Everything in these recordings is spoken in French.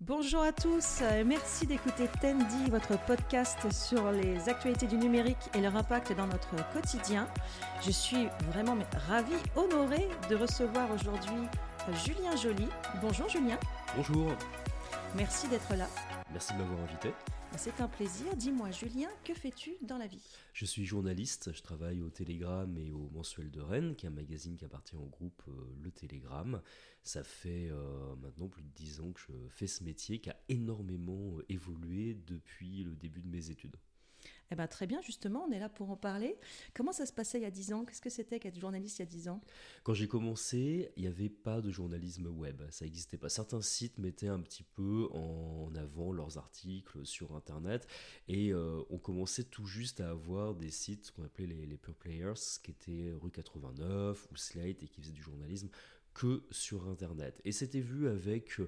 Bonjour à tous, euh, merci d'écouter Tendy, votre podcast sur les actualités du numérique et leur impact dans notre quotidien. Je suis vraiment ravie, honorée de recevoir aujourd'hui euh, Julien Joly. Bonjour Julien. Bonjour. Merci d'être là. Merci de m'avoir invité. C'est un plaisir. Dis-moi, Julien, que fais-tu dans la vie? Je suis journaliste, je travaille au Télégramme et au Mensuel de Rennes, qui est un magazine qui appartient au groupe euh, Le Télégramme. Ça fait euh, maintenant plus de dix ans que je fais ce métier qui a énormément euh, évolué depuis le début de mes études. Eh ben, très bien, justement, on est là pour en parler. Comment ça se passait il y a 10 ans? Qu'est-ce que c'était qu'être journaliste il y a 10 ans? Quand j'ai commencé, il n'y avait pas de journalisme web, ça n'existait pas. Certains sites mettaient un petit peu en avant leurs articles sur Internet et euh, on commençait tout juste à avoir des sites qu'on appelait les, les Pure Players, qui étaient rue 89 ou Slate et qui faisaient du journalisme que sur Internet. Et c'était vu avec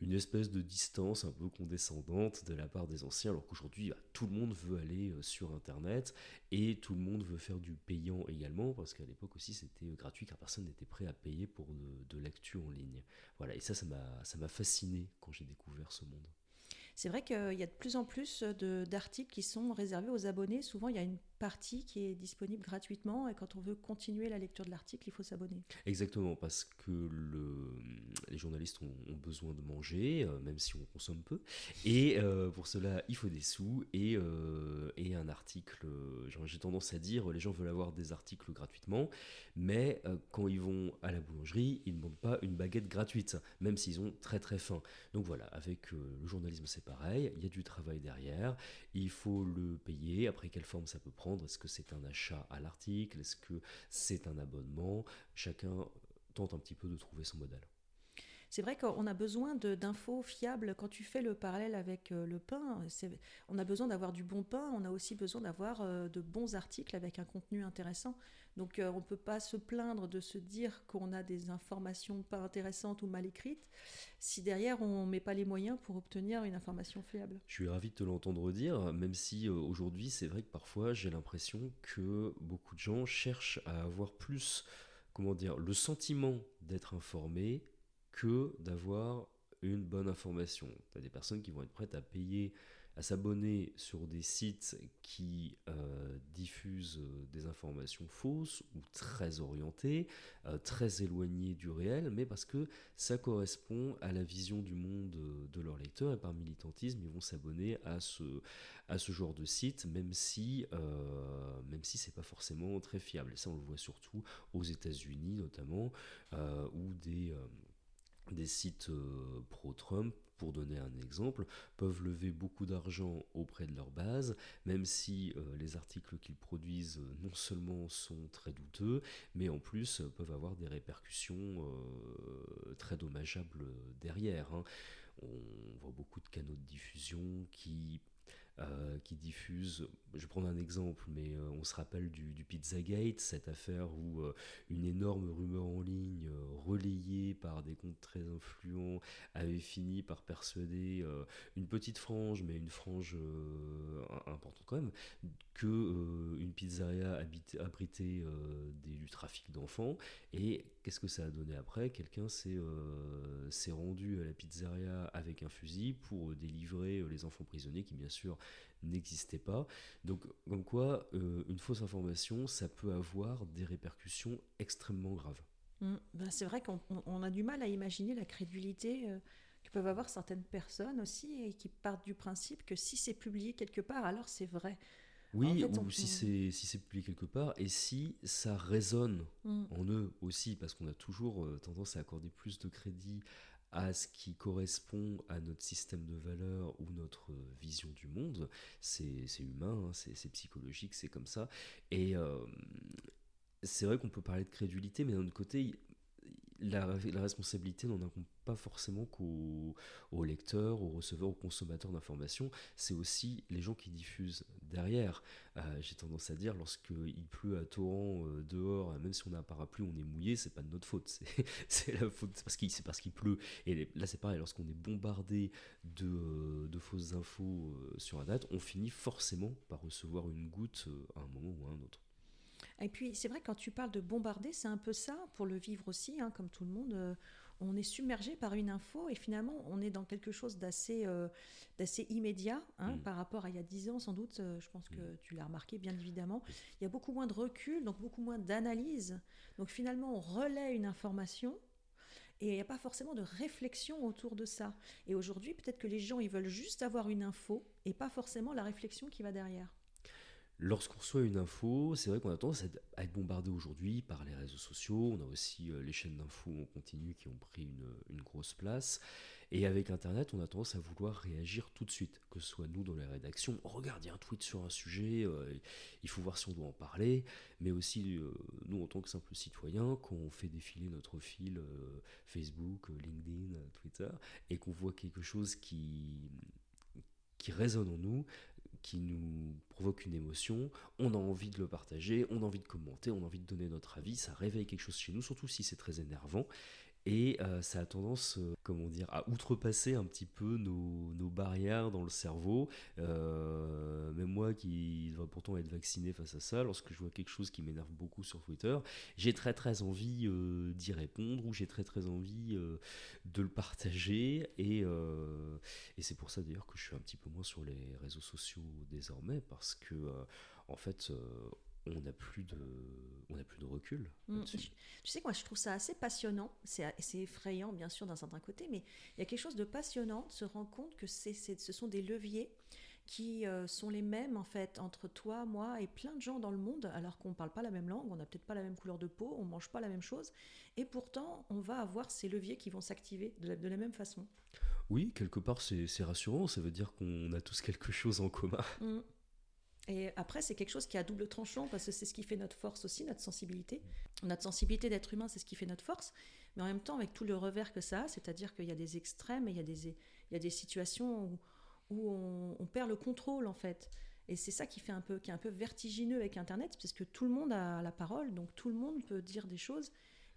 une espèce de distance un peu condescendante de la part des anciens, alors qu'aujourd'hui, bah, tout le monde veut aller euh, sur Internet et tout le monde veut faire du payant également, parce qu'à l'époque aussi c'était gratuit car personne n'était prêt à payer pour de, de l'actu en ligne. Voilà, et ça, ça m'a fasciné quand j'ai découvert ce monde. C'est vrai qu'il y a de plus en plus d'articles qui sont réservés aux abonnés. Souvent, il y a une partie qui est disponible gratuitement et quand on veut continuer la lecture de l'article, il faut s'abonner. Exactement, parce que le, les journalistes ont, besoin de manger, euh, même si on consomme peu, et euh, pour cela, il faut des sous et, euh, et un article. J'ai tendance à dire, les gens veulent avoir des articles gratuitement, mais quand ils vont à la boulangerie, ils ne demandent pas une baguette gratuite, même s'ils ont très très faim. Donc voilà, avec le journalisme, c'est pareil, il y a du travail derrière, il faut le payer, après quelle forme ça peut prendre est-ce que c'est un achat à l'article Est-ce que c'est un abonnement Chacun tente un petit peu de trouver son modèle. C'est vrai qu'on a besoin d'infos fiables. Quand tu fais le parallèle avec euh, le pain, on a besoin d'avoir du bon pain, on a aussi besoin d'avoir euh, de bons articles avec un contenu intéressant. Donc euh, on ne peut pas se plaindre de se dire qu'on a des informations pas intéressantes ou mal écrites si derrière on ne met pas les moyens pour obtenir une information fiable. Je suis ravi de te l'entendre dire, même si aujourd'hui c'est vrai que parfois j'ai l'impression que beaucoup de gens cherchent à avoir plus, comment dire, le sentiment d'être informé que d'avoir une bonne information. Tu des personnes qui vont être prêtes à payer, à s'abonner sur des sites qui euh, diffusent euh, des informations fausses ou très orientées, euh, très éloignées du réel, mais parce que ça correspond à la vision du monde de leurs lecteurs et par militantisme, ils vont s'abonner à ce, à ce genre de site, même si, même si c'est pas forcément très fiable. Et ça, on le voit surtout aux États-Unis notamment, où des des sites euh, pro-Trump, pour donner un exemple, peuvent lever beaucoup d'argent auprès de leur base, même si euh, les articles qu'ils produisent euh, non seulement sont très douteux, mais en plus peuvent avoir des répercussions très dommageables derrière. Hein. On voit beaucoup de canaux de diffusion qui euh, qui diffuse, je vais prendre un exemple, mais euh, on se rappelle du, du, Pizzagate, cette affaire où euh, une énorme rumeur en ligne relayée par des comptes très influents avait fini par persuader une petite frange, mais une frange importante quand même, que une pizzeria abritait du trafic d'enfants. Et qu'est-ce que ça a donné après? Quelqu'un s'est rendu à la pizzeria avec un fusil pour délivrer les enfants prisonniers qui bien sûr n'existait pas. Donc, comme quoi, euh, une fausse information, ça peut avoir des répercussions extrêmement graves. Mmh. Ben, c'est vrai qu'on a du mal à imaginer la crédulité euh, que peuvent avoir certaines personnes aussi et qui partent du principe que si c'est publié quelque part, alors c'est vrai. Oui, ou si c'est si c'est publié quelque part et si ça résonne mmh. en eux aussi, parce qu'on a toujours euh, tendance à accorder plus de crédit à ce qui correspond à notre système de valeurs ou notre vision du monde. C'est humain, hein, c'est psychologique, c'est comme ça. Et euh, c'est vrai qu'on peut parler de crédulité, mais d'un autre côté, la, responsabilité n'en incombe pas forcément qu'aux lecteurs, aux receveurs, aux consommateurs d'informations, c'est aussi les gens qui diffusent derrière. Euh, j'ai tendance à dire, lorsqu'il pleut à torrent euh, dehors, même si on a un parapluie, on est mouillé, c'est pas de notre faute, c'est la faute, parce qu'il parce pleut. Et là, c'est pareil, lorsqu'on est bombardé de, euh, de fausses infos sur Internet, on finit forcément par recevoir une goutte à un moment ou à un autre. Et puis, c'est vrai, quand tu parles de bombarder, c'est un peu ça, pour le vivre aussi, hein, comme tout le monde. on est submergé par une info et finalement on est dans quelque chose d'assez euh, d'assez immédiat hein, Mm. par rapport à il y a 10 ans sans doute, euh, je pense que Mm. tu l'as remarqué bien évidemment. Il y a beaucoup moins de recul, donc beaucoup moins d'analyse. Donc finalement on relaie une information et il n'y a pas forcément de réflexion autour de ça. Et aujourd'hui peut-être que les gens ils veulent juste avoir une info et pas forcément la réflexion qui va derrière. Lorsqu'on reçoit une info, c'est vrai qu'on a tendance à être- bombardé aujourd'hui par les réseaux sociaux. On a aussi euh, les chaînes d'infos en continu qui ont pris une, grosse place. Et avec Internet, on a tendance à vouloir réagir tout de suite. Que ce soit nous dans les rédactions, oh, regarde, il y a un tweet sur un sujet, euh, il faut voir si on doit en parler. Mais aussi, euh, nous, en tant que simples citoyens, quand on fait défiler notre fil Facebook, LinkedIn, Twitter, et qu'on voit quelque chose qui résonne en nous, qui nous provoque une émotion, on a envie de le partager, on a envie de commenter, on a envie de donner notre avis, ça réveille quelque chose chez nous, surtout si c'est très énervant. Et euh, ça a tendance, euh, comment dire, à outrepasser un petit peu nos, nos barrières dans le cerveau. Euh, même moi qui devrais pourtant être vacciné face à ça, lorsque je vois quelque chose qui m'énerve beaucoup sur Twitter, j'ai très très envie d'y répondre ou j'ai très très envie de le partager. Et, et c'est pour ça d'ailleurs que je suis un petit peu moins sur les réseaux sociaux désormais parce que en fait on n'a plus de on n'a plus de recul Mm. Tu sais, moi, je trouve ça assez passionnant. C'est c'est effrayant, bien sûr, d'un certain côté, mais il y a quelque chose de passionnant de se rendre compte que c'est ce sont des leviers qui euh, sont les mêmes, en fait, entre toi, moi et plein de gens dans le monde, alors qu'on ne parle pas la même langue, on n'a peut-être pas la même couleur de peau, on ne mange pas la même chose, et pourtant, on va avoir ces leviers qui vont s'activer de, la- de la même façon. Oui, quelque part c'est c'est rassurant, ça veut dire qu'on a tous quelque chose en commun. Mm. Et après, c'est quelque chose qui a double tranchant parce que c'est ce qui fait notre force aussi, notre sensibilité. Notre sensibilité d'être humain, c'est ce qui fait notre force. Mais en même temps, avec tout le revers que ça a, c'est-à-dire qu'il y a des extrêmes et il y a des, il y a des situations où, on, perd le contrôle, en fait. Et c'est ça qui, fait un peu, qui est un peu vertigineux avec Internet, parce que tout le monde a la parole, donc tout le monde peut dire des choses.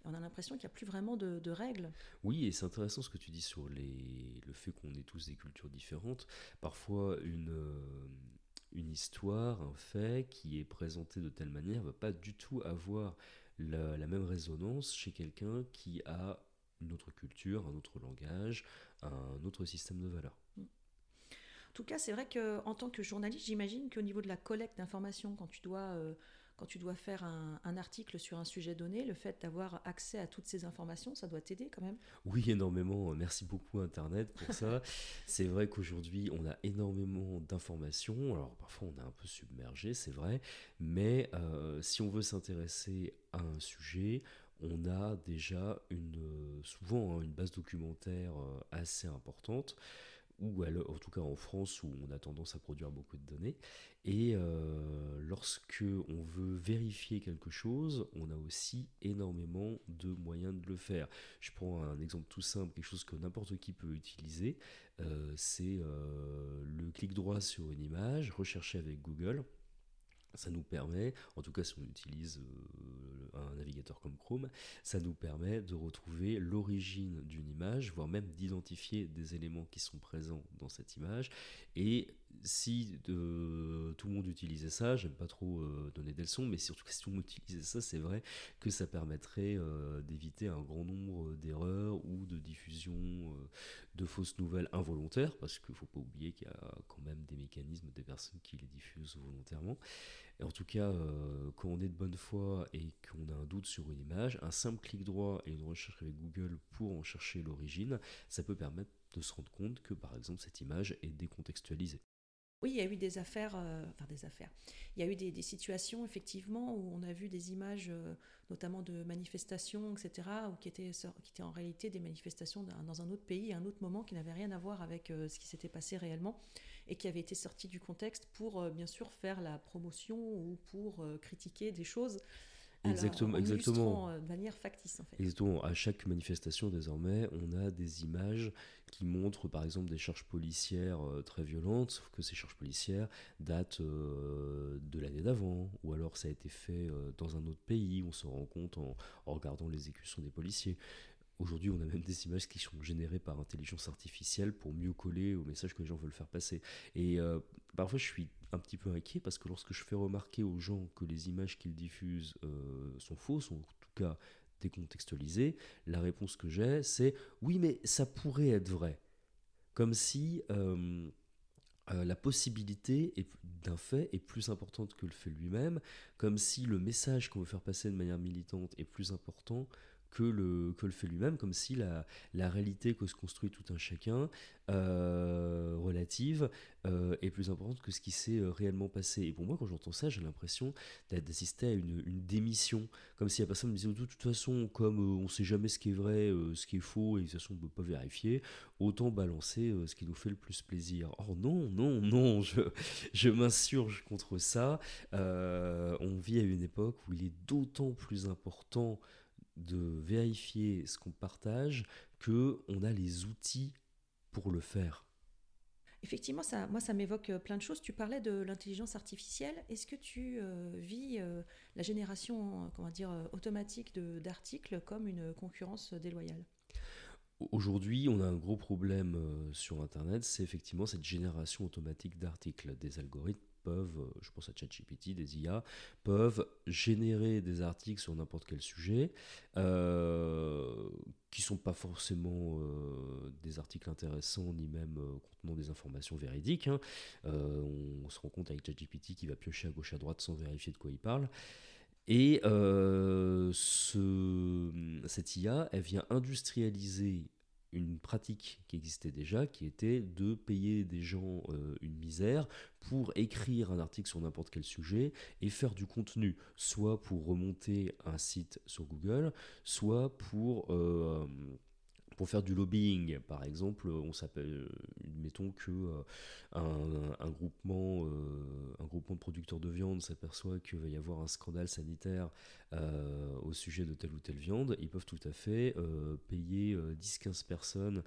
On a l'impression qu'il n'y a plus vraiment de, règles. Oui, et c'est intéressant ce que tu dis sur le fait qu'on ait tous des cultures différentes. Parfois, une, euh, une histoire, un fait qui est présenté de telle manière va pas du tout avoir la, même résonance chez quelqu'un qui a une autre culture, un autre langage, un autre système de valeurs. En tout cas, c'est vrai qu'en tant que journaliste, j'imagine qu'au niveau de la collecte d'informations, quand tu dois, euh, quand tu dois faire un, un article sur un sujet donné, le fait d'avoir accès à toutes ces informations, ça doit t'aider quand même. Oui, énormément. Merci beaucoup Internet pour ça. c'est vrai qu'aujourd'hui, on a énormément d'informations. Alors parfois, on est un peu submergé, c'est vrai. Mais euh, si on veut s'intéresser à un sujet, on a déjà une, souvent hein, une base documentaire euh, assez importante ou alors, en tout cas en France où on a tendance à produire beaucoup de données. Et euh, lorsque on veut vérifier quelque chose, on a aussi énormément de moyens de le faire. Je prends un exemple tout simple, quelque chose que n'importe qui peut utiliser. Euh, c'est euh, le clic droit sur une image, rechercher avec Google. Ça nous permet, en tout cas si on utilise euh, un navigateur comme Chrome, ça nous permet de retrouver l'origine d'une image, voire même d'identifier des éléments qui sont présents dans cette image. Et si euh, tout le monde utilisait ça, j'aime pas trop euh, donner des leçons, mais surtout si tout le monde utilisait ça, c'est vrai que ça permettrait d'éviter un grand nombre d'erreurs ou de diffusion de fausses nouvelles involontaires, parce qu'il faut pas oublier qu'il y a quand même des mécanismes, des personnes qui les diffusent volontairement. En tout cas, euh, quand on est de bonne foi et qu'on a un doute sur une image, un simple clic droit et une recherche avec Google pour en chercher l'origine, ça peut permettre de se rendre compte que par exemple cette image est décontextualisée. Oui, il y a eu des affaires, euh, enfin des affaires. Il y a eu des, situations effectivement où on a vu des images, euh, notamment de manifestations, etc., ou qui étaient, en réalité des manifestations dans un autre pays, à un autre moment, qui n'avaient rien à voir avec ce qui s'était passé réellement, et qui avaient été sortis du contexte pour euh, bien sûr faire la promotion ou pour euh, critiquer des choses. Exactement, Alors, en exactement. euh, de manière factice en fait. Exactement. À chaque manifestation désormais, on a des images qui montrent par exemple des charges policières très violentes, sauf que ces charges policières datent euh, de l'année d'avant, ou alors ça a été fait euh, dans un autre pays, on se rend compte en, en regardant l'exécution des policiers. Aujourd'hui, on a même des images qui sont générées par intelligence artificielle pour mieux coller au message que les gens veulent faire passer. Et euh, parfois, je suis un petit peu inquiet parce que lorsque je fais remarquer aux gens que les images qu'ils diffusent euh, sont fausses, ou en tout cas décontextualiser, la réponse que j'ai, c'est oui, mais ça pourrait être vrai. Comme si euh, la possibilité d'un fait est plus importante que le fait lui-même, comme si le message qu'on veut faire passer de manière militante est plus important que le, que le fait lui-même, comme si la, la, réalité que se construit tout un chacun, euh, relative, euh, est plus importante que ce qui s'est euh, réellement passé. Et pour moi, quand j'entends ça, j'ai l'impression d'assister à une, une, démission, comme si la personne me disait, de toute façon, comme on ne sait jamais ce qui est vrai, ce qui est faux, et de toute façon, on ne peut pas vérifier, autant balancer ce qui nous fait le plus plaisir. Oh non, non, non, je, je m'insurge contre ça. on vit à une époque où il est d'autant plus important de vérifier ce qu'on partage que on a les outils pour le faire. Effectivement, ça, moi, ça m'évoque euh, plein de choses. Tu parlais de l'intelligence artificielle. Est-ce que tu euh, vis euh, la génération, comment dire, automatique d'articles comme une concurrence déloyale? Aujourd'hui, on a un gros problème sur Internet, c'est effectivement cette génération automatique d'articles. Des algorithmes peuvent, je pense à ChatGPT, des IA, peuvent générer des articles sur n'importe quel sujet, euh, qui sont pas forcément euh, des articles intéressants, ni même euh, contenant des informations véridiques. Hein. on se rend compte avec ChatGPT qui va piocher à gauche à droite sans vérifier de quoi il parle. Et ce, cette IA, elle vient industrialiser une pratique qui existait déjà, qui était de payer des gens euh, une misère pour écrire un article sur n'importe quel sujet et faire du contenu, soit pour remonter un site sur Google, soit pour euh, pour faire du lobbying, par exemple, on s'appelle, mettons que euh, un, groupement, euh, un groupement de producteurs de viande s'aperçoit qu'il va y avoir un scandale sanitaire euh, au sujet de telle ou telle viande, ils peuvent tout à fait payer 10-15 personnes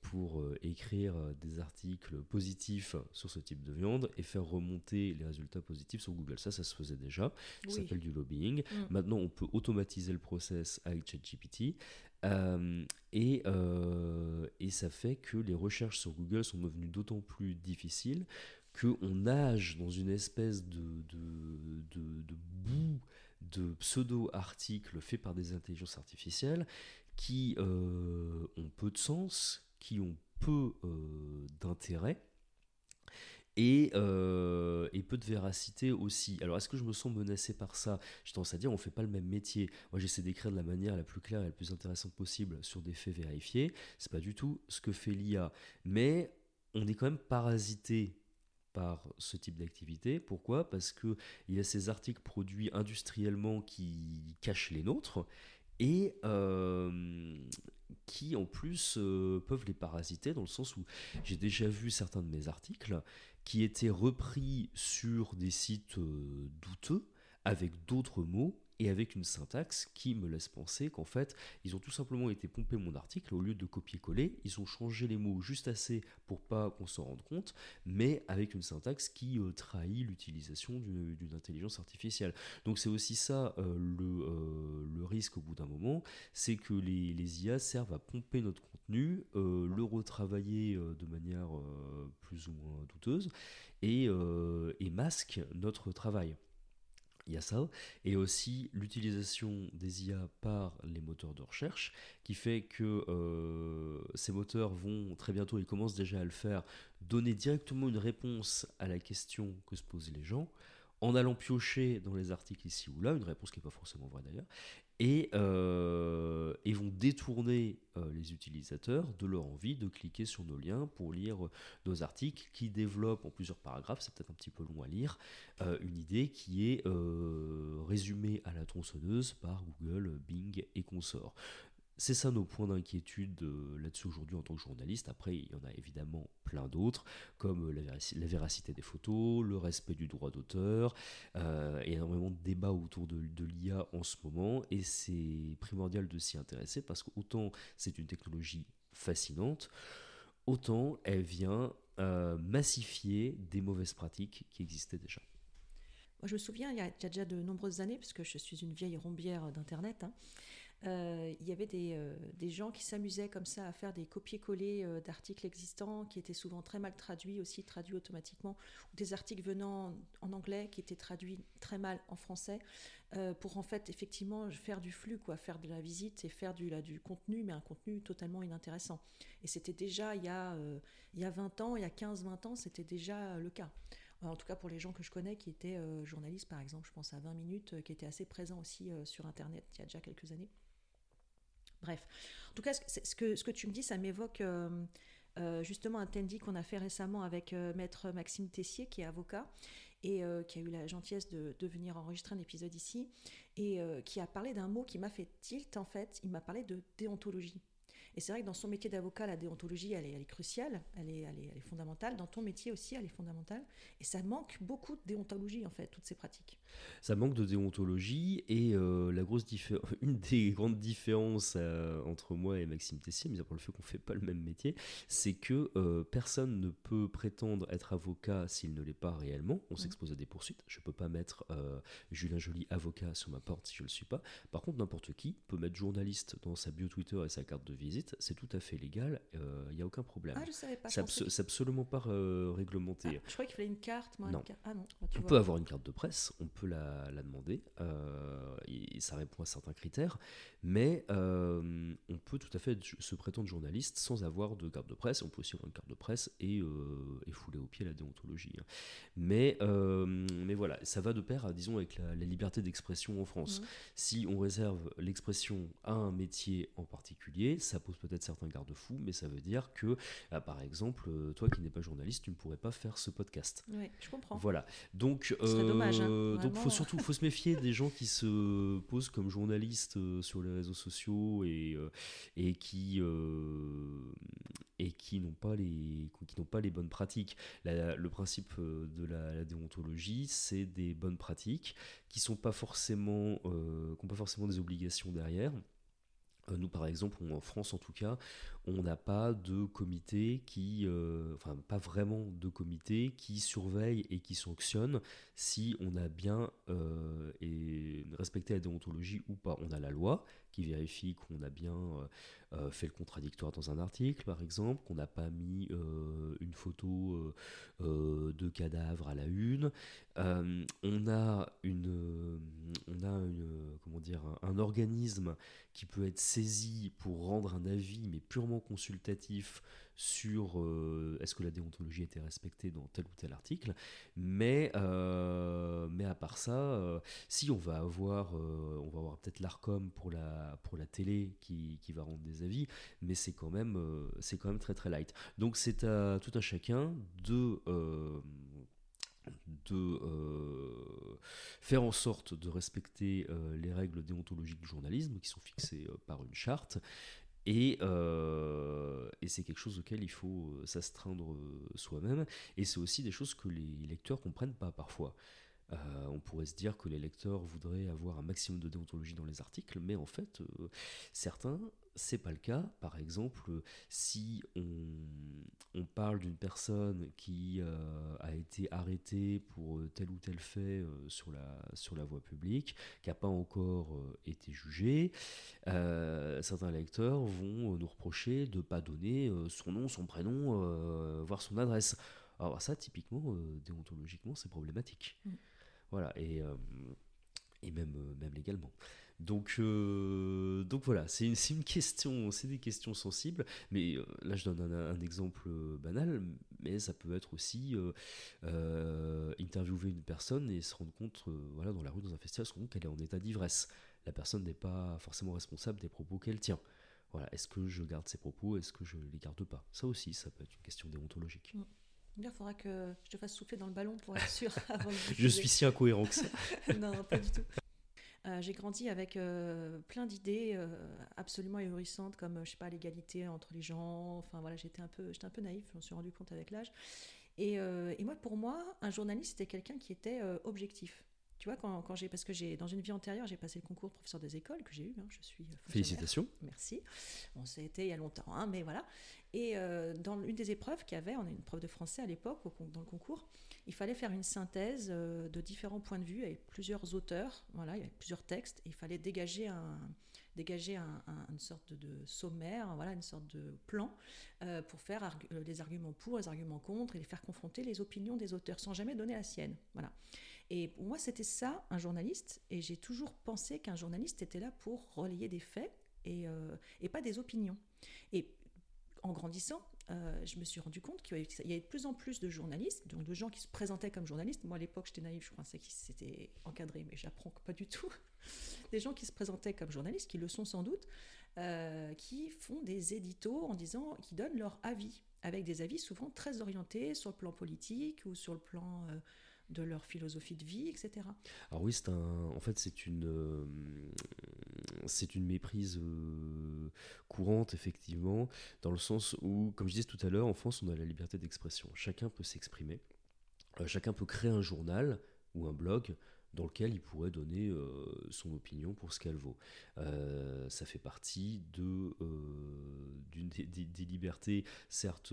pour écrire des articles positifs sur ce type de viande et faire remonter les résultats positifs sur Google. Ça, ça se faisait déjà. Ça s'appelle du lobbying. Mm. Maintenant, on peut automatiser le process avec ChatGPT. Euh, et, euh, et, ça fait que les recherches sur Google sont devenues d'autant plus difficiles qu'on nage dans une espèce de, de, de, boue de pseudo-articles faits par des intelligences artificielles qui euh, ont peu de sens, qui ont peu d'intérêt euh, et, peu de véracité aussi. Alors est-ce que je me sens menacé par ça? J'ai tendance à dire on fait pas le même métier. Moi j'essaie d'écrire de la manière la plus claire et la plus intéressante possible sur des faits vérifiés. C'est pas du tout ce que fait l'IA, mais on est quand même parasité par ce type d'activité. Pourquoi? Parce qu'il y a ces articles produits industriellement qui cachent les nôtres et euh, qui en plus euh, peuvent les parasiter dans le sens où j'ai déjà vu certains de mes articles qui étaient repris sur des sites euh, douteux avec d'autres mots et avec une syntaxe qui me laisse penser qu'en fait, ils ont tout simplement été pomper mon article au lieu de copier-coller, ils ont changé les mots juste assez pour pas qu'on s'en rende compte, mais avec une syntaxe qui euh, trahit l'utilisation d'une intelligence artificielle. Donc c'est aussi ça euh, le, le, risque au bout d'un moment, c'est que les, les, IA servent à pomper notre contenu, le retravailler de manière plus ou moins douteuse, et, masquent notre travail. Il y a ça, et aussi l'utilisation des IA par les moteurs de recherche, qui fait que euh, ces moteurs vont très bientôt, ils commencent déjà à le faire, donner directement une réponse à la question que se posent les gens, en allant piocher dans les articles ici ou là, une réponse qui n'est pas forcément vraie d'ailleurs, et, euh, vont détourner euh, les utilisateurs de leur envie de cliquer sur nos liens pour lire euh, nos articles qui développent en plusieurs paragraphes, c'est peut-être un petit peu long à lire, une idée qui est résumée à la tronçonneuse par Google, Bing et consorts. C'est ça nos points d'inquiétude euh, là-dessus aujourd'hui en tant que journaliste. Après, il y en a évidemment plein d'autres, comme euh, la, véracité des photos, le respect du droit d'auteur. Euh, a énormément de débats autour de, l'IA en ce moment, et c'est primordial de s'y intéresser parce qu'autant c'est une technologie fascinante, autant elle vient massifier des mauvaises pratiques qui existaient déjà. Moi, je me souviens, il y a, déjà de nombreuses années, puisque je suis une vieille rombière d'Internet, hein, euh, il y avait des, euh, des, gens qui s'amusaient comme ça à faire des copier-coller euh, d'articles existants qui étaient souvent très mal traduits, aussi traduits automatiquement, ou des articles venant en, anglais qui étaient traduits très mal en français, pour en fait effectivement faire du flux, quoi, faire de la visite et faire du, là, du contenu, mais un contenu totalement inintéressant. Et c'était déjà il y, a, il y a 20 ans, il y a 15-20 ans, c'était déjà le cas en tout cas pour les gens que je connais qui étaient journalistes par exemple, je pense à 20 minutes, qui étaient assez présents aussi sur Internet il y a déjà quelques années. Bref, en tout cas, ce que, ce que tu me dis, ça m'évoque euh, euh, justement un Tendi qu'on a fait récemment avec euh, maître Maxime Tessier, qui est avocat, et qui a eu la gentillesse de, de, venir enregistrer un épisode ici, et qui a parlé d'un mot qui m'a fait tilt, en fait, il m'a parlé de déontologie. Et c'est vrai que dans son métier d'avocat, la déontologie, elle est, elle est cruciale, elle est, elle, est, elle est, fondamentale. Dans ton métier aussi, elle est fondamentale. Et ça manque beaucoup de déontologie, en fait, toutes ces pratiques. Ça manque de déontologie. Et euh, la grosse une des grandes différences euh, entre moi et Maxime Tessier, mis à part le fait qu'on ne fait pas le même métier, c'est que euh, personne ne peut prétendre être avocat s'il ne l'est pas réellement. On mmh. s'expose à des poursuites. Je ne peux pas mettre Julien Joly avocat sur ma porte si je ne le suis pas. Par contre, n'importe qui peut mettre journaliste dans sa bio Twitter et sa carte de visite c'est tout à fait légal, il euh, n'y a aucun problème. Ah, je savais pas. C'est absolument pas euh, réglementé. Ah, je croyais qu'il fallait une carte. Moi, non. Ah, non. on peut avoir une carte de presse, on peut la, demander, euh, et ça répond à certains critères, mais on peut tout à fait se prétendre journaliste sans avoir de carte de presse. On peut aussi avoir une carte de presse et, fouler au pied la déontologie. Hein. Mais, mais voilà, ça va de pair, disons, avec la, liberté d'expression en France. Mmh. Si on réserve l'expression à un métier en particulier, ça pose peut-être certains garde-fous, mais ça veut dire que, euh, par exemple, euh, toi qui n'es pas journaliste, tu ne pourrais pas faire ce podcast. Oui, je comprends. Voilà. Donc, dommage, hein, euh, donc faut surtout faut se méfier des gens qui se posent comme journalistes sur les réseaux sociaux et, et qui et qui n'ont pas les qui n'ont pas les bonnes pratiques. le principe de la, déontologie, c'est des bonnes pratiques qui sont pas forcément qui n'ont pas forcément des obligations derrière. Euh, nous, par exemple, en France en tout cas, on n'a pas de comité qui, euh, enfin pas vraiment de comité qui surveille et qui sanctionne si on a bien euh, respecté la déontologie ou pas. On a la loi qui vérifie qu'on a bien fait le contradictoire dans un article, par exemple, qu'on n'a pas mis une photo de cadavre à la une. on a une, on a comment dire, un organisme qui peut être saisi pour rendre un avis, mais purement consultatif sur euh, est-ce que la déontologie était respectée dans tel ou tel article. Mais, euh, mais à part ça, euh, si on va avoir, on va avoir peut-être l'ARCOM pour la, pour la télé qui, qui va rendre des avis, mais c'est quand, même c'est quand même très très light. Donc c'est à tout un chacun de de faire en sorte de respecter les règles déontologiques du journalisme qui sont fixées par une charte. Et, et c'est quelque chose auquel il faut s'astreindre soi-même. Et c'est aussi des choses que les lecteurs comprennent pas parfois. on pourrait se dire que les lecteurs voudraient avoir un maximum de déontologie dans les articles, mais en fait, certains c'est pas le cas. Par exemple, si on, parle d'une personne qui euh, a été arrêtée pour tel ou tel fait euh, sur, la, sur la voie publique, qui n'a pas encore euh, été jugée, certains lecteurs vont nous reprocher de ne pas donner son nom, son prénom, voire son adresse. Alors ça, typiquement, déontologiquement, c'est problématique. Mm. Voilà, et, et même, même légalement. Donc, euh, donc voilà, c'est une, une, question, c'est des questions sensibles, mais euh, là je donne un, exemple euh, banal, mais ça peut être aussi interviewer une personne et se rendre compte, voilà, dans la rue, dans un festival, se rendre compte qu'elle est en état d'ivresse. La personne n'est pas forcément responsable des propos qu'elle tient. Voilà, est-ce que je garde ses propos, est-ce que je les garde pas? Ça aussi, ça peut être une question déontologique. Mm. Il faudra que je te fasse souffler dans le ballon pour être sûr avant Je suis si incohérent que ça. non, pas du tout. Euh, j'ai grandi avec euh, plein d'idées euh, absolument ahurissantes, comme, je sais pas, l'égalité entre les gens. Enfin, voilà, j'étais un peu, j'étais un peu naïf, je m'en suis rendu compte avec l'âge. Et, et, moi, pour moi, un journaliste, c'était quelqu'un qui était objectif. Tu vois, quand, quand j'ai, parce que j'ai, dans une vie antérieure, j'ai passé le concours de professeur des écoles que j'ai eu. Hein, je suis. Félicitations. Merci. Bon, c'était il y a longtemps, hein, mais voilà. Et dans une des épreuves qu'il y avait, on a une preuve de français à l'époque dans le concours, il fallait faire une synthèse euh, de différents points de vue avec plusieurs auteurs, voilà, il y avait plusieurs textes, il fallait dégager dégager une sorte de sommaire, voilà, une sorte de plan pour faire les arguments pour, les arguments contre et faire confronter les opinions des auteurs sans jamais donner la sienne. Voilà. Et pour moi, c'était ça, un journaliste. Et j'ai toujours pensé qu'un journaliste était là pour relayer des faits et, et pas des opinions. Et en grandissant, euh, je me suis rendu compte qu'il y avait de plus en plus de journalistes, donc de gens qui se présentaient comme journalistes. Moi, à l'époque, j'étais naïve, je pensais qu'ils s'étaient encadrés, mais j'apprends pas du tout. des gens qui se présentaient comme journalistes, qui le sont sans doute, euh, qui font des éditos en disant, qui donnent leur avis, avec des avis souvent très orientés sur le plan politique ou sur le plan euh, de leur philosophie de vie, etc. Alors oui, c'est en fait, c'est une, euh, une méprise euh, courante, effectivement, dans le sens où, comme je disais tout à l'heure, en France, on a la liberté d'expression. Chacun peut s'exprimer, euh, chacun peut créer un journal ou un blog dans lequel il pourrait donner euh, son opinion pour ce qu'elle vaut. Euh, ça fait partie de, euh, des, libertés, certes,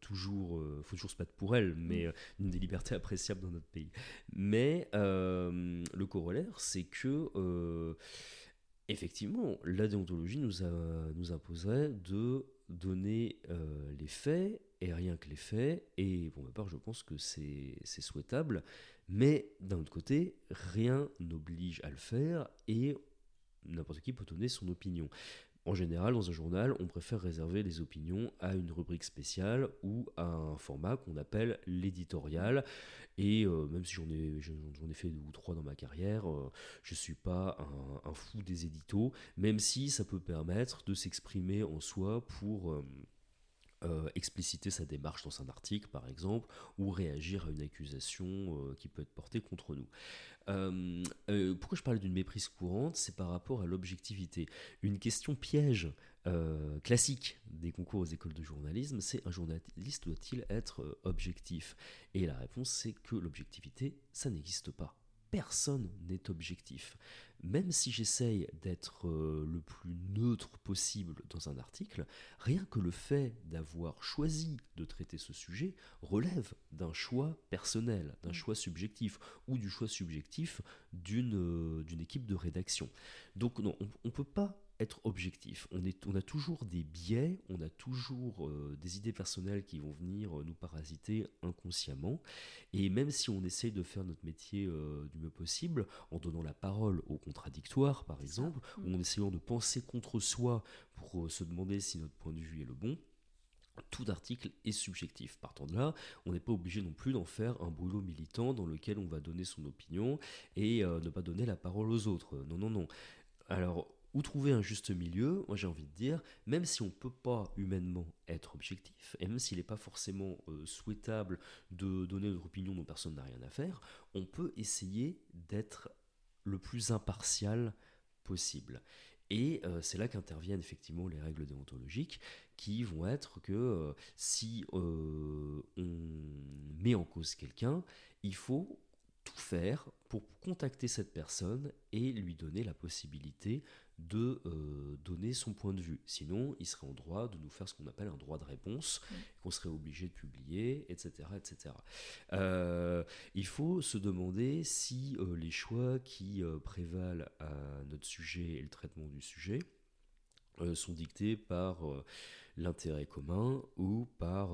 toujours, faut toujours se battre pour elles, mais une des libertés appréciables dans notre pays. Mais le corollaire, c'est que, effectivement, la déontologie nous, a, nous imposerait de donner les faits et rien que les faits, et pour ma part, je pense que c'est souhaitable, mais d'un autre côté, rien n'oblige à le faire et n'importe qui peut donner son opinion. En général, dans un journal, on préfère réserver les opinions à une rubrique spéciale ou à un format qu'on appelle l'éditorial. Et euh, même si j'en ai, fait deux ou trois dans ma carrière, euh, je ne suis pas un, fou des éditos, même si ça peut permettre de s'exprimer en soi pour... Euh, euh, expliciter sa démarche dans un article, par exemple, ou réagir à une accusation euh, qui peut être portée contre nous. Euh, pourquoi je parle d'une méprise courante? C'est par rapport à l'objectivité. Une question piège classique des concours aux écoles de journalisme, c'est un journaliste doit-il être objectif? Et la réponse, c'est que l'objectivité, ça n'existe pas personne n'est objectif. Même si j'essaye d'être euh, le plus neutre possible dans un article, rien que le fait d'avoir choisi de traiter ce sujet relève d'un choix personnel, d'un mm. choix subjectif, ou du choix subjectif d'une euh, équipe de rédaction. Donc non, on ne peut pas être objectif. On, est, on a toujours des biais, on a toujours euh, des idées personnelles qui vont venir euh, nous parasiter inconsciemment. Et même si on essaye de faire notre métier euh, du mieux possible, en donnant la parole au contradictoire, par exemple, ou mm. en essayant de penser contre soi pour se demander si notre point de vue est le bon, tout article est subjectif. Partant de là, on n'est pas obligé non plus d'en faire un boulot militant dans lequel on va donner son opinion et ne pas donner la parole aux autres. Non, non, non. Alors, où trouver un juste milieu, moi j'ai envie de dire, même si on ne peut pas humainement être objectif, et même s'il n'est pas forcément euh, souhaitable de donner notre opinion dont personne n'a rien à faire, on peut essayer d'être le plus impartial possible. Et euh, c'est là qu'interviennent effectivement les règles déontologiques qui vont être que euh, si on met en cause quelqu'un, il faut tout faire pour contacter cette personne et lui donner la possibilité de euh, donner son point de vue. Sinon, il serait en droit de nous faire ce qu'on appelle un droit de réponse, qu'on serait obligé de publier, etc. etc. Euh, il faut se demander si euh, les choix qui prévalent à notre sujet et le traitement du sujet sont dictés par l'intérêt commun ou par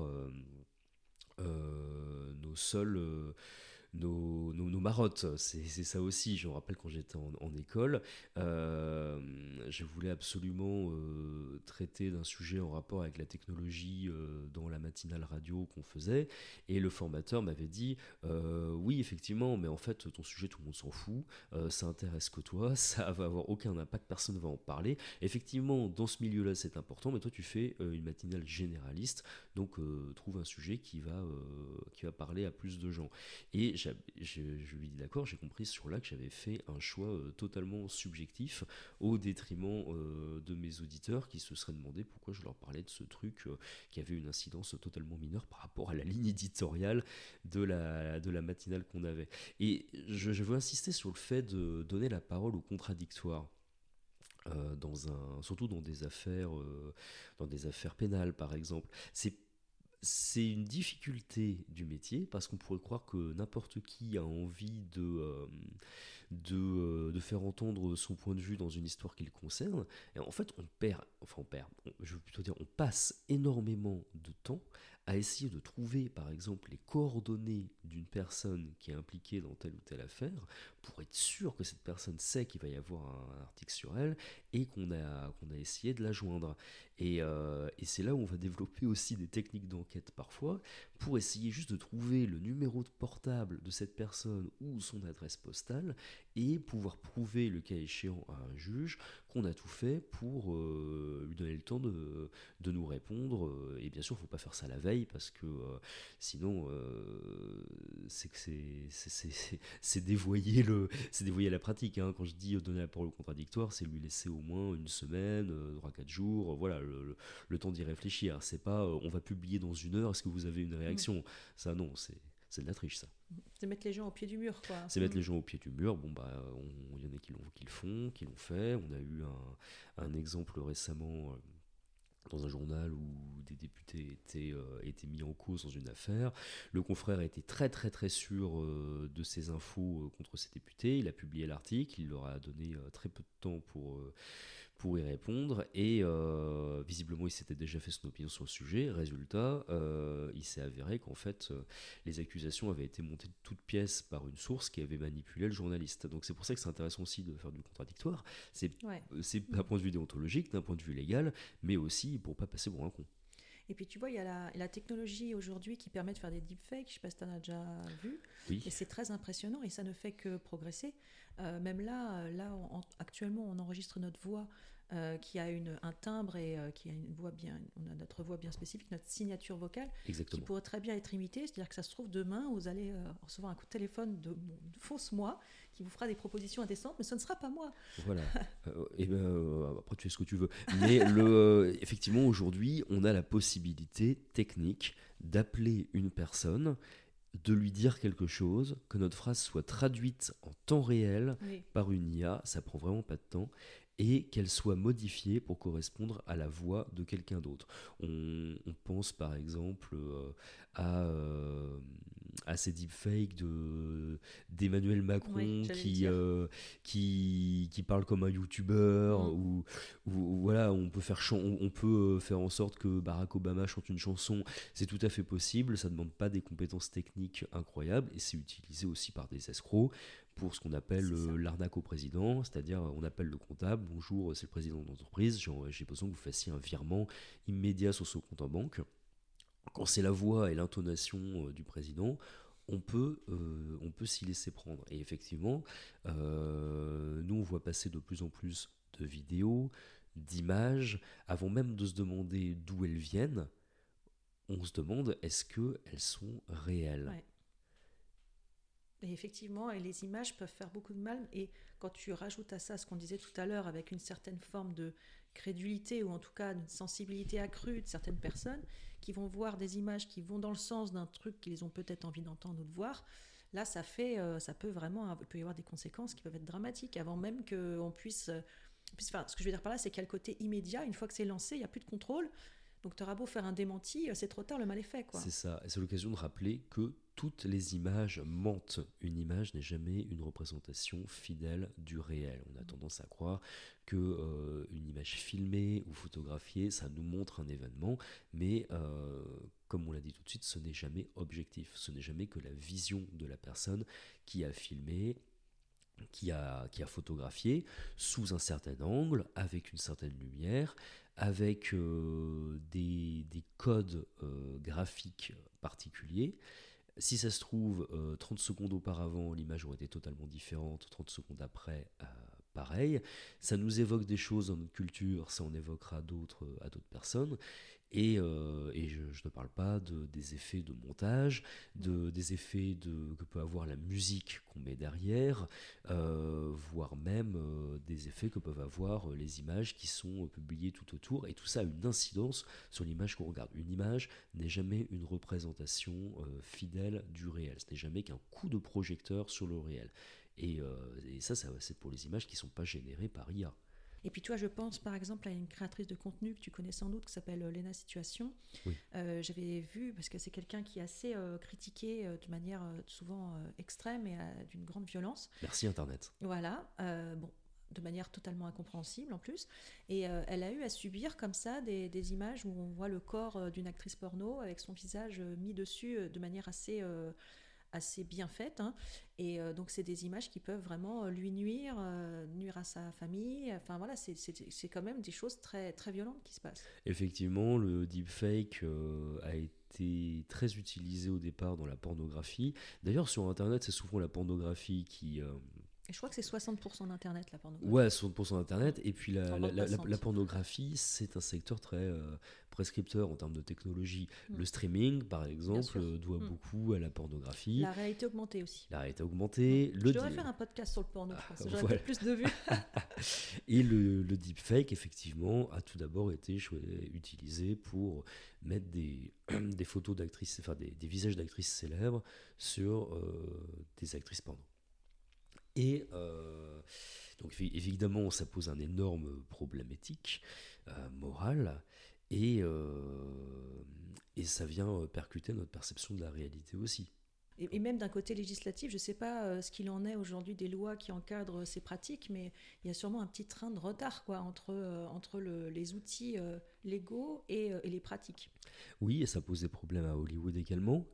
nos seuls nos, nos, marottes. C'est ça aussi. Je me rappelle quand j'étais en, école, euh, je voulais absolument euh, traiter d'un sujet en rapport avec la technologie euh, dans la matinale radio qu'on faisait. Et le formateur m'avait dit Oui, effectivement, mais en fait, ton sujet, tout le monde s'en fout. ça intéresse que toi. Ça va avoir aucun impact. Personne ne va en parler. Effectivement, dans ce milieu-là, c'est important. Mais toi, tu fais une matinale généraliste. Donc, trouve un sujet qui va, qui va parler à plus de gens. Et je, lui dis d'accord, j'ai compris sur là que j'avais fait un choix euh, totalement subjectif au détriment euh, de mes auditeurs qui se seraient demandé pourquoi je leur parlais de ce truc euh, qui avait une incidence totalement mineure par rapport à la ligne éditoriale de la, de la matinale qu'on avait. Et je, veux insister sur le fait de donner la parole au contradictoire. dans un, surtout dans des affaires, dans des affaires pénales par exemple. C'est une difficulté du métier parce qu'on pourrait croire que n'importe qui a envie de, euh, de, faire entendre son point de vue dans une histoire qui le concerne. Et en fait, je veux plutôt dire, on passe énormément de temps à essayer de trouver, par exemple, les coordonnées d'une personne qui est impliquée dans telle ou telle affaire, pour être sûr que cette personne sait qu'il va y avoir un article sur elle et qu'on a, qu'on a essayé de la joindre. Et, euh, et c'est là où on va développer aussi des techniques d'enquête parfois, pour essayer juste de trouver le numéro de portable de cette personne ou son adresse postale, et pouvoir prouver, le cas échéant, à un juge qu'on a tout fait pour euh, lui donner le temps de, de nous répondre. Et bien sûr, il ne faut pas faire ça la veille, parce que euh, sinon, c'est que c'est dévoyer, dévoyer la pratique. Hein. Quand je dis donner la parole au contradictoire, c'est lui laisser au moins une semaine, 3-4 jours, voilà, le, le temps d'y réfléchir. C'est pas on va publier dans une heure, est-ce que vous avez une réaction? Ça, non, c'est de la triche, ça. C'est mettre les gens au pied du mur, quoi. C'est mettre mm. les gens au pied du mur. Bon, bah, il y en a qui, qui le font, qui l'ont fait. On a eu un, un exemple récemment euh, dans un journal où des députés étaient, euh, étaient mis en cause dans une affaire. Le confrère été très très très sûr euh, de ses infos contre ces députés. Il a publié l'article, il leur a donné très peu de temps pour pour y répondre. Et euh, visiblement, il s'était déjà fait son opinion sur le sujet. Résultat, euh, il s'est avéré qu'en fait, euh, les accusations avaient été montées de toutes pièces par une source qui avait manipulé le journaliste. Donc c'est pour ça que c'est intéressant aussi de faire du contradictoire. C'est d'un point de vue déontologique, d'un point de vue légal, mais aussi pour pas passer pour un con. Et puis tu vois, il y a la, la technologie aujourd'hui qui permet de faire des deepfakes, je ne sais pas si tu en as déjà vu, oui. et c'est très impressionnant et ça ne fait que progresser. même là, là actuellement, on enregistre notre voix euh, qui a une, un timbre et euh, qui a une voix bien, on a notre voix bien spécifique, notre signature vocale, qui pourrait très bien être imitée. C'est-à-dire que ça se trouve demain, vous allez euh, recevoir un coup de téléphone de, de fausse moi qui vous fera des propositions indécentes, mais ce ne sera pas moi. Voilà. et ben, après, tu fais ce que tu veux. Mais le, effectivement, aujourd'hui, on a la possibilité technique d'appeler une personne de lui dire quelque chose, que notre phrase soit traduite en temps réel par une IA, ça prend vraiment pas de temps, et qu'elle soit modifiée pour correspondre à la voix de quelqu'un d'autre. On, pense par exemple euh, à, euh, à ces deepfakes de, d'Emmanuel Macron qui, euh, qui, qui parle comme un youtubeur, mm. ou, voilà, on peut, faire on, peut faire en sorte que Barack Obama chante une chanson, c'est tout à fait possible, ça ne demande pas des compétences techniques incroyables, et c'est utilisé aussi par des escrocs pour ce qu'on appelle l'arnaque au président, c'est-à-dire on appelle le comptable, bonjour, c'est le président de l'entreprise, j'ai besoin que vous fassiez un virement immédiat sur ce compte en banque. Quand c'est la voix et l'intonation euh, du président, on peut, euh, peut s'y laisser prendre. Et effectivement, euh, nous on voit passer de plus en plus de vidéos, d'images, avant même de se demander d'où elles viennent, on se demande est-ce qu'elles sont réelles? Et effectivement, et les images peuvent faire beaucoup de mal. Et quand tu rajoutes à ça ce qu'on disait tout à l'heure, avec une certaine forme de crédulité, ou en tout cas une sensibilité accrue de certaines personnes, qui vont voir des images qui vont dans le sens d'un truc qu'ils ont peut-être envie d'entendre ou de voir, là, ça fait, euh, ça peut vraiment, il peut y avoir des conséquences qui peuvent être dramatiques, avant même qu'on puisse... Euh, enfin, ce que je veux dire par là, c'est qu'il y a le côté immédiat, une fois que c'est lancé, il n'y a plus de contrôle. Donc tu auras beau faire un démenti, euh, c'est trop tard, le mal est fait. C'est ça, et c'est l'occasion de rappeler que toutes les images mentent. Une image n'est jamais une représentation fidèle du réel. On a tendance à croire que euh, une image filmée ou photographiée, ça nous montre un événement, mais euh, comme on l'a dit tout de suite, ce n'est jamais objectif. Ce n'est jamais que la vision de la personne qui a filmé qui a, qui a photographié sous un certain angle, avec une certaine lumière, avec euh, des, codes euh, graphiques particuliers. Si ça se trouve, 30 euh, secondes auparavant, l'image aurait été totalement différente, 30 secondes après, pareil. Ça nous évoque des choses dans notre culture, ça en évoquera d'autres à d'autres personnes. Et, euh, je, ne parle pas de, des effets de montage, de, des effets que peut avoir la musique qu'on met derrière, euh, voire même euh, des effets que peuvent avoir les images qui sont publiées tout autour. Et tout ça a une incidence sur l'image qu'on regarde. Une image n'est jamais une représentation fidèle du réel. Ce n'est jamais qu'un coup de projecteur sur le réel. Et, et ça, ça c'est pour les images qui ne sont pas générées par IA. Et puis, toi, je pense par exemple à une créatrice de contenu que tu connais sans doute, qui s'appelle euh, Lena Situation. Euh, j'avais vu, parce que c'est quelqu'un qui est assez euh, critiqué de manière souvent extrême et d'une grande violence. Merci Internet. Voilà. bon, de manière totalement incompréhensible en plus. Et elle a eu à subir comme ça des, des images où on voit le corps d'une actrice porno avec son visage mis dessus de manière assez assez bien faite. Hein. Et euh, donc, c'est des images qui peuvent vraiment euh, lui nuire, euh, nuire à sa famille. Enfin, voilà, c'est quand même des choses très, très violentes qui se passent. Effectivement, le deepfake a été très utilisé au départ dans la pornographie. D'ailleurs, sur Internet, c'est souvent la pornographie qui je crois que c'est 60% d'Internet, la pornographie. Ouais, 60% d'Internet. Et puis la, la, pornographie, c'est un secteur très euh, prescripteur en termes de technologie. Mm. Le streaming, par exemple, doit mm. beaucoup à la pornographie. La réalité augmentée aussi. La réalité augmentée. Mm. Le Je devrais faire un podcast sur le porno, je pense. J'aurais plus de vues. et le, le deepfake, effectivement, a tout d'abord été utilisé pour mettre des, des photos d'actrices, enfin des, des visages d'actrices célèbres sur euh, des actrices porno. Et euh, donc évidemment, ça pose un énorme problème éthique, euh, moral, et, euh, et ça vient percuter notre perception de la réalité aussi. Et, même d'un côté législatif, je ne sais pas ce qu'il en est aujourd'hui des lois qui encadrent ces pratiques, mais il y a sûrement un petit train de retard quoi, entre, entre le, les outils légaux et, et, les pratiques. Oui, et ça pose des problèmes à Hollywood également.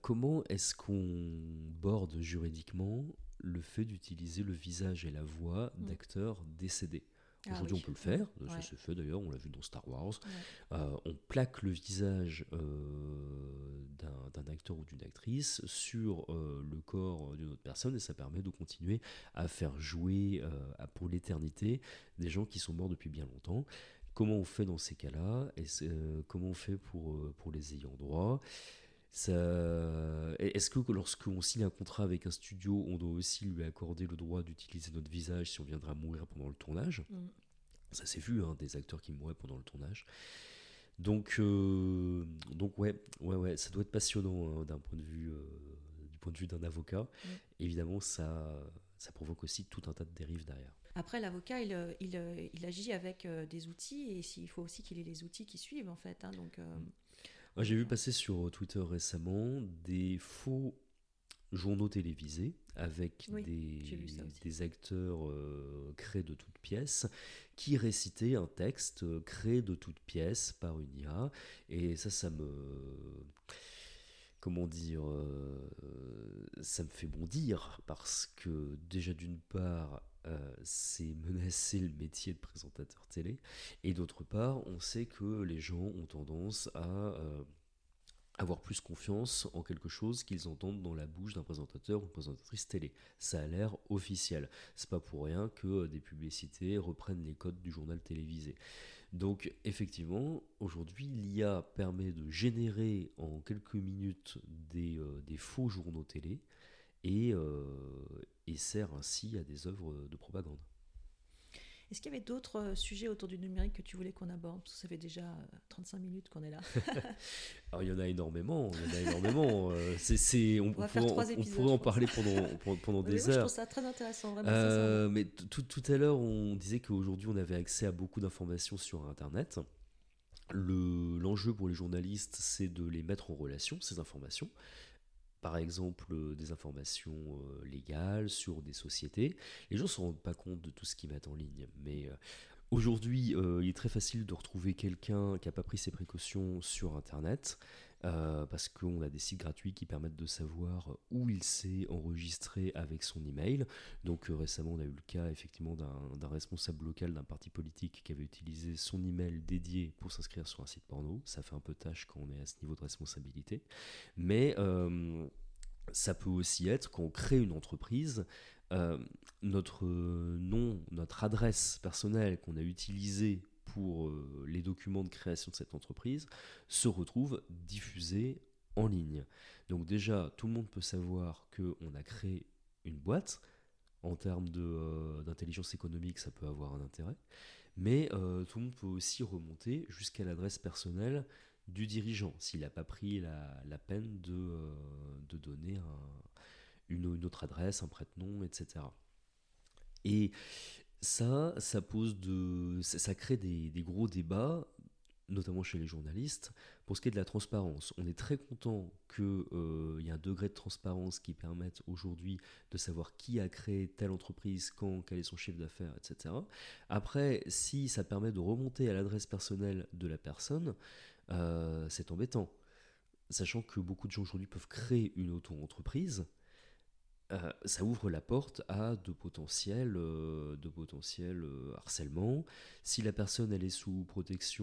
comment est-ce qu'on borde juridiquement le fait d'utiliser le visage et la voix mm. d'acteurs décédés. Ah Aujourd'hui, on peut le faire, ça se fait d'ailleurs, on l'a vu dans Star Wars. Euh, on plaque le visage euh, d'un acteur ou d'une actrice sur euh, le corps d'une autre personne et ça permet de continuer à faire jouer pour l'éternité des gens qui sont morts depuis bien longtemps. Comment on fait dans ces cas-là? Et Comment on fait pour, pour les ayants droit? Est-ce que lorsqu'on signe un contrat avec un studio, on doit aussi lui accorder le droit d'utiliser notre visage si on viendra mourir pendant le tournage? Mm. Ça s'est vu, hein, des acteurs qui mouraient pendant le tournage. Donc, euh, donc ouais, ouais, ouais, ça doit être passionnant hein, d'un point de vue, euh, du point de vue d'un avocat. Mm. Évidemment, ça, ça provoque aussi tout un tas de dérives derrière. Après, l'avocat, il, il, il, agit avec euh, des outils et il faut aussi qu'il ait les outils qui suivent, en fait. Hein, donc, J'ai vu passer sur Twitter récemment des faux journaux télévisés avec des, acteurs euh, créés de toutes pièces qui récitaient un texte euh, créé de toutes pièces par une IA. Et ça, ça me. Comment dire euh, Ça me fait bondir parce que, déjà, d'une part, euh, c'est menacer le métier de présentateur télé. Et d'autre part, on sait que les gens ont tendance à euh, avoir plus confiance en quelque chose qu'ils entendent dans la bouche d'un présentateur ou une présentatrice télé. Ça a l'air officiel. C'est pas pour rien que euh, des publicités reprennent les codes du journal télévisé. Donc effectivement, aujourd'hui, l'IA permet de générer en quelques minutes des, des faux journaux télé et, et sert ainsi à des œuvres de propagande. Est-ce qu'il y avait d'autres euh, sujets autour du numérique que tu voulais qu'on aborde? Parce que ça fait déjà 35 euh, minutes qu'on est là. Alors, il y en a énormément. Il y en a énormément. Euh, on, on, pourrait, on, pourrait en parler pendant, pendant des heures. je trouve ça très intéressant. Vraiment, mais tout, tout à l'heure, on disait qu'aujourd'hui, on avait accès à beaucoup d'informations sur Internet. Le, l'enjeu pour les journalistes, c'est de les mettre en relation, ces informations par exemple euh, des informations euh, légales sur des sociétés. Les gens ne se rendent pas compte de tout ce qu'ils mettent en ligne. Mais euh, aujourd'hui, il est très facile de retrouver quelqu'un qui n'a pas pris ses précautions sur Internet. Euh, parce qu'on a des sites gratuits qui permettent de savoir où il s'est enregistré avec son email. Donc euh, récemment, on a eu le cas effectivement d'un responsable local d'un parti politique qui avait utilisé son email dédié pour s'inscrire sur un site porno. Ça fait un peu tâche quand on est à ce niveau de responsabilité. Mais euh, ça peut aussi être quand on crée une entreprise, notre nom, notre adresse personnelle qu'on a utilisée pour euh, les documents de création de cette entreprise se retrouvent diffusés en ligne. Donc déjà, tout le monde peut savoir qu'on a créé une boîte. En termes euh, d'intelligence économique, ça peut avoir un intérêt. Mais euh, tout le monde peut aussi remonter jusqu'à l'adresse personnelle du dirigeant, s'il n'a pas pris la, peine de, de donner une, une, autre adresse, un prête-nom, etc. Et Ça, ça pose de, crée des, des, gros débats, notamment chez les journalistes, pour ce qui est de la transparence. On est très content qu'il euh, y ait un degré de transparence qui permette aujourd'hui de savoir qui a créé telle entreprise, quand, quel est son chiffre d'affaires, etc. Après, si ça permet de remonter à l'adresse personnelle de la personne, euh, c'est embêtant. Sachant que beaucoup de gens aujourd'hui peuvent créer une auto-entreprise, euh, ça ouvre la porte à de potentiels, euh, de potentiels euh, harcèlements. Si la personne elle est sous protection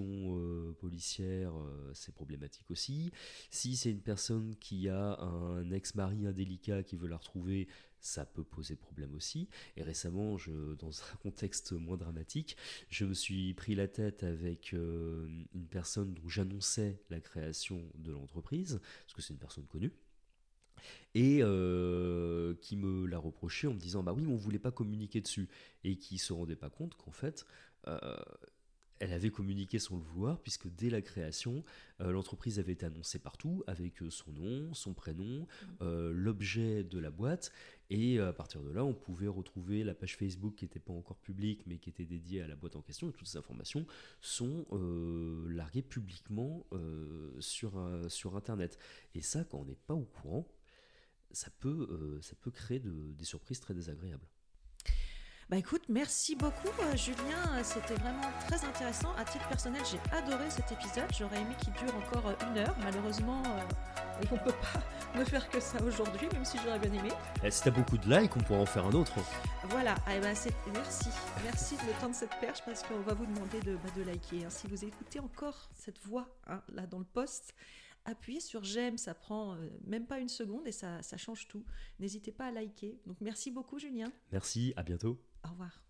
policière, c'est problématique aussi. Si c'est une personne qui a un ex-mari indélicat qui veut la retrouver, ça peut poser problème aussi. Et récemment, dans un contexte moins dramatique, je me suis pris la tête avec une personne dont j'annonçais la création de l'entreprise, parce que c'est une personne connue et euh, qui me l'a reproché en me disant bah oui mais on voulait pas communiquer dessus. Et qui se rendait pas compte qu'en fait euh, elle avait communiqué sans le vouloir puisque dès la création euh, l'entreprise avait été annoncée partout avec son nom son prénom mmh. l'objet de la boîte. Et à partir de là on pouvait retrouver la page Facebook qui n'était pas encore publique mais qui était dédiée à la boîte en question. Et toutes ces informations sont larguées publiquement sur, sur internet. Et ça quand on n'est pas au courant ça peut, euh, ça peut créer des surprises très désagréables. Bah écoute, merci beaucoup euh, Julien, c'était vraiment très intéressant. À titre personnel, j'ai adoré cet épisode. J'aurais aimé qu'il dure encore euh, une heure. Malheureusement, on ne peut pas ne faire que ça aujourd'hui, même si j'aurais bien aimé. Et eh, si tu as beaucoup de likes, on pourra en faire un autre. Voilà, eh ben, merci. Merci de me tendre cette perche parce qu'on va vous demander de, bah, de liker. Hein. Si vous écoutez encore cette voix hein, là dans le post, appuyez sur j'aime, ça prend euh, même pas une seconde et ça, ça change tout. N'hésitez pas à liker. Donc merci beaucoup Julien. Merci, à bientôt. Au revoir.